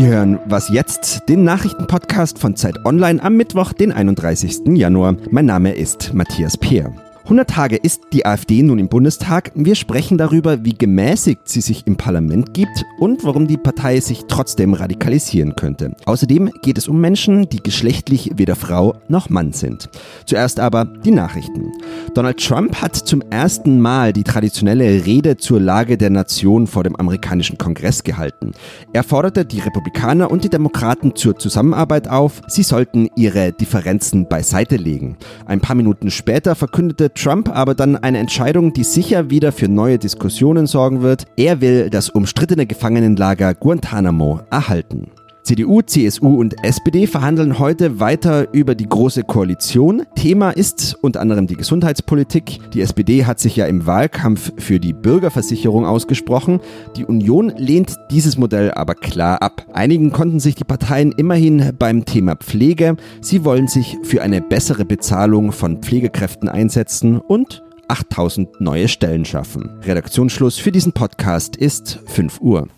Sie hören Was jetzt, den Nachrichtenpodcast von Zeit Online am Mittwoch, den 31. Januar. Mein Name ist Matthias Peer. 100 Tage ist die AfD nun im Bundestag. Wir sprechen darüber, wie gemäßigt sie sich im Parlament gibt und warum die Partei sich trotzdem radikalisieren könnte. Außerdem geht es um Menschen, die geschlechtlich weder Frau noch Mann sind. Zuerst aber die Nachrichten. Donald Trump hat zum ersten Mal die traditionelle Rede zur Lage der Nation vor dem amerikanischen Kongress gehalten. Er forderte die Republikaner und die Demokraten zur Zusammenarbeit auf. Sie sollten ihre Differenzen beiseite legen. Ein paar Minuten später verkündete Trump aber dann eine Entscheidung, die sicher wieder für neue Diskussionen sorgen wird. Er will das umstrittene Gefangenenlager Guantanamo erhalten. CDU, CSU und SPD verhandeln heute weiter über die Große Koalition. Thema ist unter anderem die Gesundheitspolitik. Die SPD hat sich ja im Wahlkampf für die Bürgerversicherung ausgesprochen. Die Union lehnt dieses Modell aber klar ab. Einigen konnten sich die Parteien immerhin beim Thema Pflege. Sie wollen sich für eine bessere Bezahlung von Pflegekräften einsetzen und 8000 neue Stellen schaffen. Redaktionsschluss für diesen Podcast ist 5 Uhr.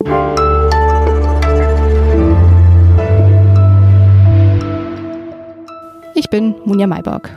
Bin Munja Mayborg.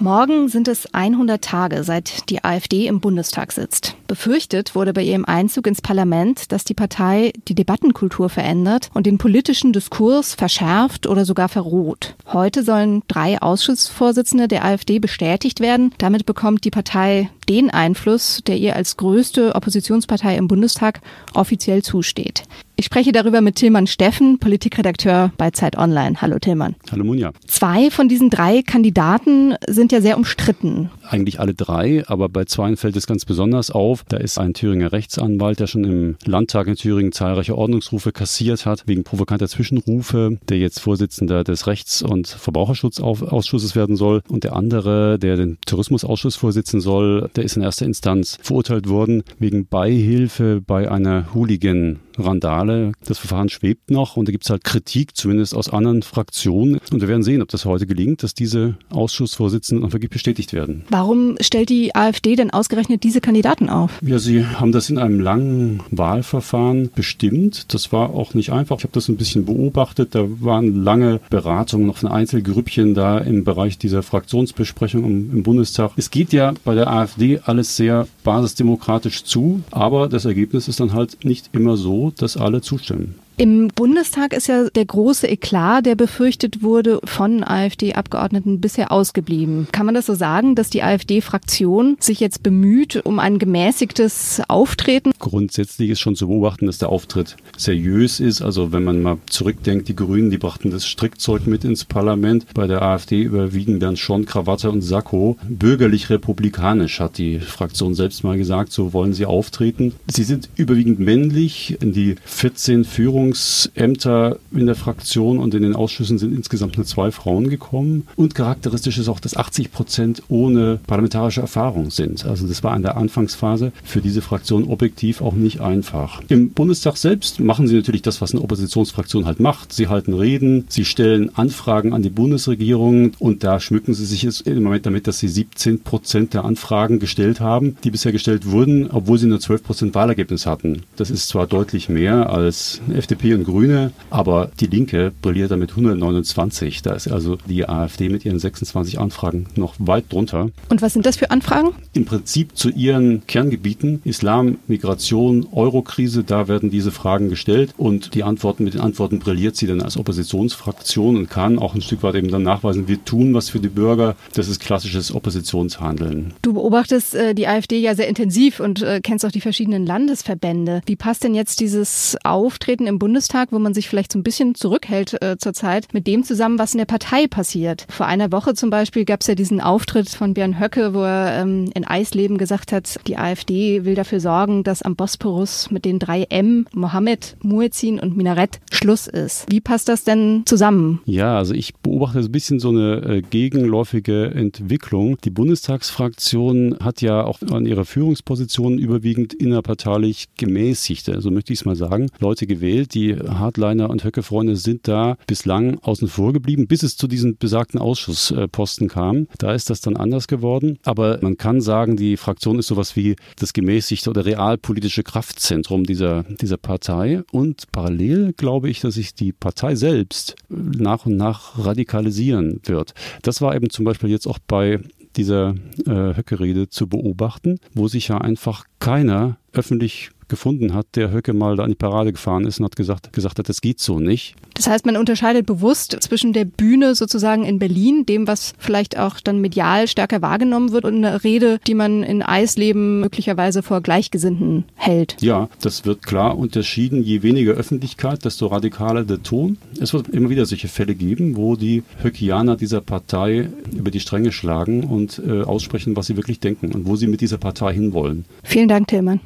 Morgen sind es 100 Tage, seit die AfD im Bundestag sitzt. Befürchtet wurde bei ihrem Einzug ins Parlament, dass die Partei die Debattenkultur verändert und den politischen Diskurs verschärft oder sogar verroht. Heute sollen drei Ausschussvorsitzende der AfD bestätigt werden. Damit bekommt die Partei den Einfluss, der ihr als größte Oppositionspartei im Bundestag offiziell zusteht. Ich spreche darüber mit Tillmann Steffen, Politikredakteur bei Zeit Online. Hallo Tillmann. Hallo Munja. Zwei von diesen drei Kandidaten sind ja sehr umstritten. Eigentlich alle drei, aber bei zweien fällt es ganz besonders auf. Da ist ein Thüringer Rechtsanwalt, der schon im Landtag in Thüringen zahlreiche Ordnungsrufe kassiert hat, wegen provokanter Zwischenrufe, der jetzt Vorsitzender des Rechts- und Verbraucherschutzausschusses werden soll. Und der andere, der den Tourismusausschuss vorsitzen soll, der ist in erster Instanz verurteilt worden wegen Beihilfe bei einer Hooligan Randale. Das Verfahren schwebt noch und da gibt es halt Kritik, zumindest aus anderen Fraktionen. Und wir werden sehen, ob das heute gelingt, dass diese Ausschussvorsitzenden auch wirklich bestätigt werden. Warum stellt die AfD denn ausgerechnet diese Kandidaten auf? Ja, sie haben das in einem langen Wahlverfahren bestimmt. Das war auch nicht einfach. Ich habe das ein bisschen beobachtet. Da waren lange Beratungen noch von Einzelgrüppchen da im Bereich dieser Fraktionsbesprechung im Bundestag. Es geht ja bei der AfD alles sehr basisdemokratisch zu, aber das Ergebnis ist dann halt nicht immer so, dass alle zustimmen. Im Bundestag ist ja der große Eklat, der befürchtet wurde, von AfD-Abgeordneten bisher ausgeblieben. Kann man das so sagen, dass die AfD-Fraktion sich jetzt bemüht um ein gemäßigtes Auftreten? Grundsätzlich ist schon zu beobachten, dass der Auftritt seriös ist. Also wenn man mal zurückdenkt, die Grünen, die brachten das Strickzeug mit ins Parlament. Bei der AfD überwiegen dann schon Krawatte und Sakko. Bürgerlich-republikanisch hat die Fraktion selbst mal gesagt, so wollen sie auftreten. Sie sind überwiegend männlich. Die 14 Führungs Führungsämter in der Fraktion und in den Ausschüssen sind insgesamt nur zwei Frauen gekommen. Und charakteristisch ist auch, dass 80 Prozent ohne parlamentarische Erfahrung sind. Also das war in der Anfangsphase für diese Fraktion objektiv auch nicht einfach. Im Bundestag selbst machen sie natürlich das, was eine Oppositionsfraktion halt macht. Sie halten Reden, sie stellen Anfragen an die Bundesregierung und da schmücken sie sich jetzt im Moment damit, dass sie 17 Prozent der Anfragen gestellt haben, die bisher gestellt wurden, obwohl sie nur 12 Prozent Wahlergebnis hatten. Das ist zwar deutlich mehr als FDP FDP und Grüne, aber die Linke brilliert damit 129. Da ist also die AfD mit ihren 26 Anfragen noch weit drunter. Und was sind das für Anfragen? Im Prinzip zu ihren Kerngebieten Islam, Migration, Eurokrise, da werden diese Fragen gestellt und die Antworten mit den Antworten brilliert sie dann als Oppositionsfraktion und kann auch ein Stück weit eben dann nachweisen, wir tun was für die Bürger. Das ist klassisches Oppositionshandeln. Du beobachtest äh, die AfD ja sehr intensiv und äh, kennst auch die verschiedenen Landesverbände. Wie passt denn jetzt dieses Auftreten im Bundestag, wo man sich vielleicht so ein bisschen zurückhält äh, zurzeit, mit dem zusammen, was in der Partei passiert. Vor einer Woche zum Beispiel gab es ja diesen Auftritt von Björn Höcke, wo er ähm, in Eisleben gesagt hat, die AfD will dafür sorgen, dass am Bosporus mit den drei M, Mohammed, Muezzin und Minarett, Schluss ist. Wie passt das denn zusammen? Ja, also ich beobachte ein bisschen so eine äh, gegenläufige Entwicklung. Die Bundestagsfraktion hat ja auch an ihrer Führungsposition überwiegend innerparteilich gemäßigt, so möchte ich es mal sagen, Leute gewählt, Die Hardliner und Höcke-Freunde sind da bislang außen vor geblieben, bis es zu diesen besagten Ausschussposten kam. Da ist das dann anders geworden. Aber man kann sagen, die Fraktion ist sowas wie das gemäßigte oder realpolitische Kraftzentrum dieser, dieser Partei. Und parallel glaube ich, dass sich die Partei selbst nach und nach radikalisieren wird. Das war eben zum Beispiel jetzt auch bei dieser äh, Höcke-Rede zu beobachten, wo sich ja einfach keiner öffentlich gefunden hat, der Höcke mal da in die Parade gefahren ist und hat gesagt, gesagt hat, das geht so nicht. Das heißt, man unterscheidet bewusst zwischen der Bühne sozusagen in Berlin, dem, was vielleicht auch dann medial stärker wahrgenommen wird, und einer Rede, die man in Eisleben möglicherweise vor Gleichgesinnten hält. Ja, das wird klar unterschieden. Je weniger Öffentlichkeit, desto radikaler der Ton. Es wird immer wieder solche Fälle geben, wo die Höckianer dieser Partei über die Stränge schlagen und äh, aussprechen, was sie wirklich denken und wo sie mit dieser Partei hinwollen. Vielen Dank, Tillmann.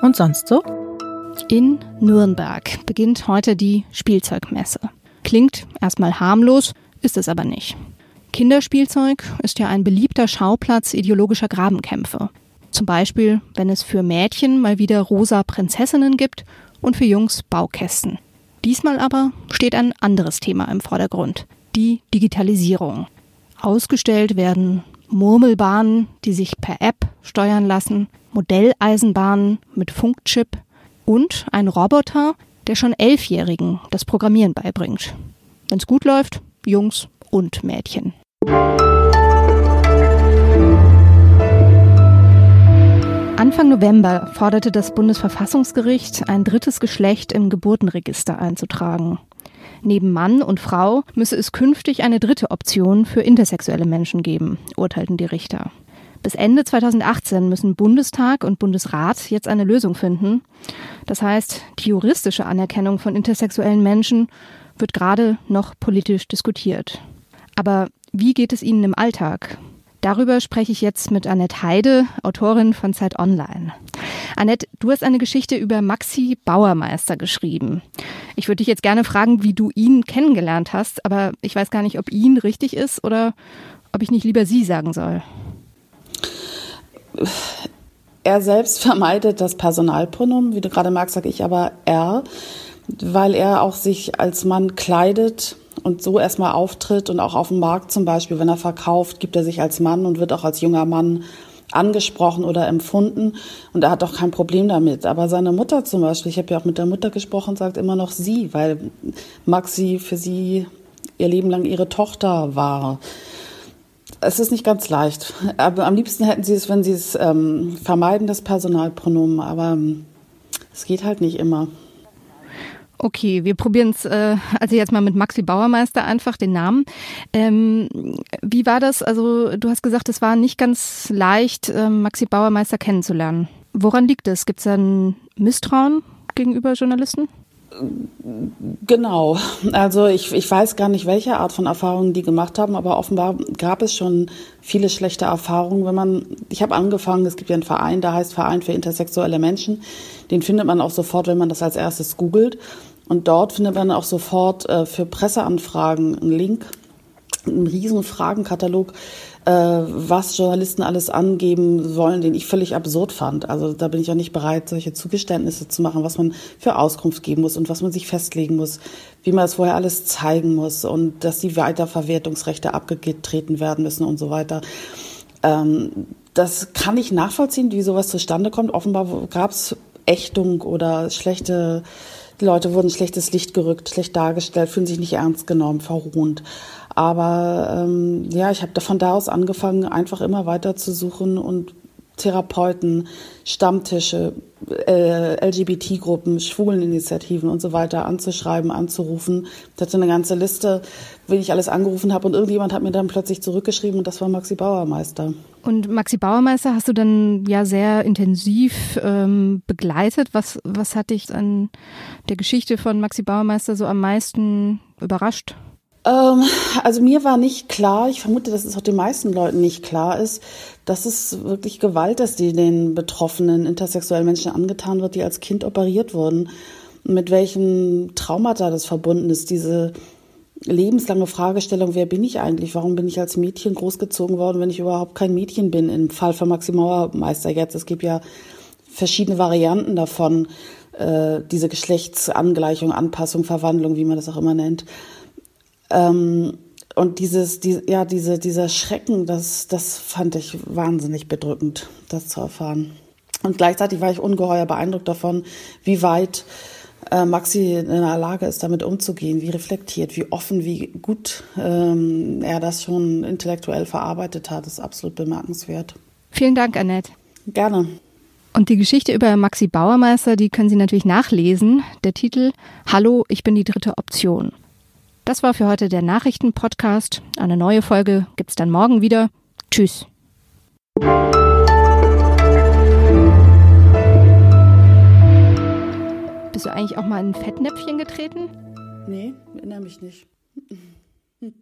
Und sonst so? In Nürnberg beginnt heute die Spielzeugmesse. Klingt erstmal harmlos, ist es aber nicht. Kinderspielzeug ist ja ein beliebter Schauplatz ideologischer Grabenkämpfe. Zum Beispiel, wenn es für Mädchen mal wieder rosa Prinzessinnen gibt und für Jungs Baukästen. Diesmal aber steht ein anderes Thema im Vordergrund, die Digitalisierung. Ausgestellt werden Murmelbahnen, die sich per App steuern lassen, Modelleisenbahnen mit Funkchip und ein Roboter, der schon Elfjährigen das Programmieren beibringt. Wenn es gut läuft, Jungs und Mädchen. Anfang November forderte das Bundesverfassungsgericht, ein drittes Geschlecht im Geburtenregister einzutragen. Neben Mann und Frau müsse es künftig eine dritte Option für intersexuelle Menschen geben, urteilten die Richter. Bis Ende 2018 müssen Bundestag und Bundesrat jetzt eine Lösung finden. Das heißt, die juristische Anerkennung von intersexuellen Menschen wird gerade noch politisch diskutiert. Aber wie geht es Ihnen im Alltag? Darüber spreche ich jetzt mit Annette Heide, Autorin von Zeit Online. Annette, du hast eine Geschichte über Maxi Bauermeister geschrieben. Ich würde dich jetzt gerne fragen, wie du ihn kennengelernt hast, aber ich weiß gar nicht, ob ihn richtig ist oder ob ich nicht lieber sie sagen soll. Er selbst vermeidet das Personalpronomen, wie du gerade magst, sage ich aber er, weil er auch sich als Mann kleidet und so erstmal auftritt und auch auf dem Markt zum Beispiel, wenn er verkauft, gibt er sich als Mann und wird auch als junger Mann angesprochen oder empfunden und er hat auch kein Problem damit. Aber seine Mutter zum Beispiel, ich habe ja auch mit der Mutter gesprochen, sagt immer noch sie, weil Maxi für sie ihr Leben lang ihre Tochter war. Es ist nicht ganz leicht. Aber am liebsten hätten sie es, wenn sie es ähm, vermeiden, das Personalpronomen. Aber ähm, es geht halt nicht immer. Okay, wir probieren es äh, also jetzt mal mit Maxi Bauermeister einfach den Namen. Ähm, wie war das? Also du hast gesagt, es war nicht ganz leicht, äh, Maxi Bauermeister kennenzulernen. Woran liegt es? Gibt es ein Misstrauen gegenüber Journalisten? Genau. Also ich, ich weiß gar nicht, welche Art von Erfahrungen die gemacht haben, aber offenbar gab es schon viele schlechte Erfahrungen. Wenn man, ich habe angefangen, es gibt ja einen Verein, der heißt Verein für intersexuelle Menschen. Den findet man auch sofort, wenn man das als erstes googelt. Und dort findet man auch sofort äh, für Presseanfragen einen Link, einen riesen Fragenkatalog, was Journalisten alles angeben sollen, den ich völlig absurd fand. Also da bin ich auch nicht bereit, solche Zugeständnisse zu machen, was man für Auskunft geben muss und was man sich festlegen muss, wie man es vorher alles zeigen muss und dass die Weiterverwertungsrechte abgetreten werden müssen und so weiter. Ähm, das kann ich nachvollziehen, wie sowas zustande kommt. Offenbar gab es Ächtung oder schlechte, die Leute wurden schlechtes Licht gerückt, schlecht dargestellt, fühlen sich nicht ernst genommen, verruhend. Aber ähm, ja, ich habe von da aus angefangen, einfach immer weiter zu suchen und Therapeuten, Stammtische, äh, LGBT-Gruppen, Schwuleninitiativen und so weiter anzuschreiben, anzurufen. Ich hatte eine ganze Liste, wen ich alles angerufen habe und irgendjemand hat mir dann plötzlich zurückgeschrieben und das war Maxi Bauermeister. Und Maxi Bauermeister hast du dann ja sehr intensiv ähm, begleitet. Was, was hat dich an der Geschichte von Maxi Bauermeister so am meisten überrascht? Ähm, also mir war nicht klar, ich vermute, dass es auch den meisten Leuten nicht klar ist, dass es wirklich Gewalt ist, die den betroffenen intersexuellen Menschen angetan wird, die als Kind operiert wurden. Mit welchen Traumata das verbunden ist, diese lebenslange Fragestellung, wer bin ich eigentlich? Warum bin ich als Mädchen großgezogen worden, wenn ich überhaupt kein Mädchen bin? Im Fall von Maxi Mauermeister jetzt. Es gibt ja verschiedene Varianten davon, äh, diese Geschlechtsangleichung, Anpassung, Verwandlung, wie man das auch immer nennt. Ähm, und dieses, die, ja, diese, dieser Schrecken, das, das fand ich wahnsinnig bedrückend, das zu erfahren. Und gleichzeitig war ich ungeheuer beeindruckt davon, wie weit äh, Maxi in der Lage ist, damit umzugehen, wie reflektiert, wie offen, wie gut ähm, er das schon intellektuell verarbeitet hat, ist absolut bemerkenswert. Vielen Dank, Annette. Gerne. Und die Geschichte über Maxi Bauermeister, die können Sie natürlich nachlesen. Der Titel Hallo, ich bin die dritte Option. Das war für heute der Nachrichtenpodcast. Eine neue Folge gibt's dann morgen wieder. Tschüss. Bist du eigentlich auch mal in ein Fettnäpfchen getreten? Nee, erinnere mich nicht.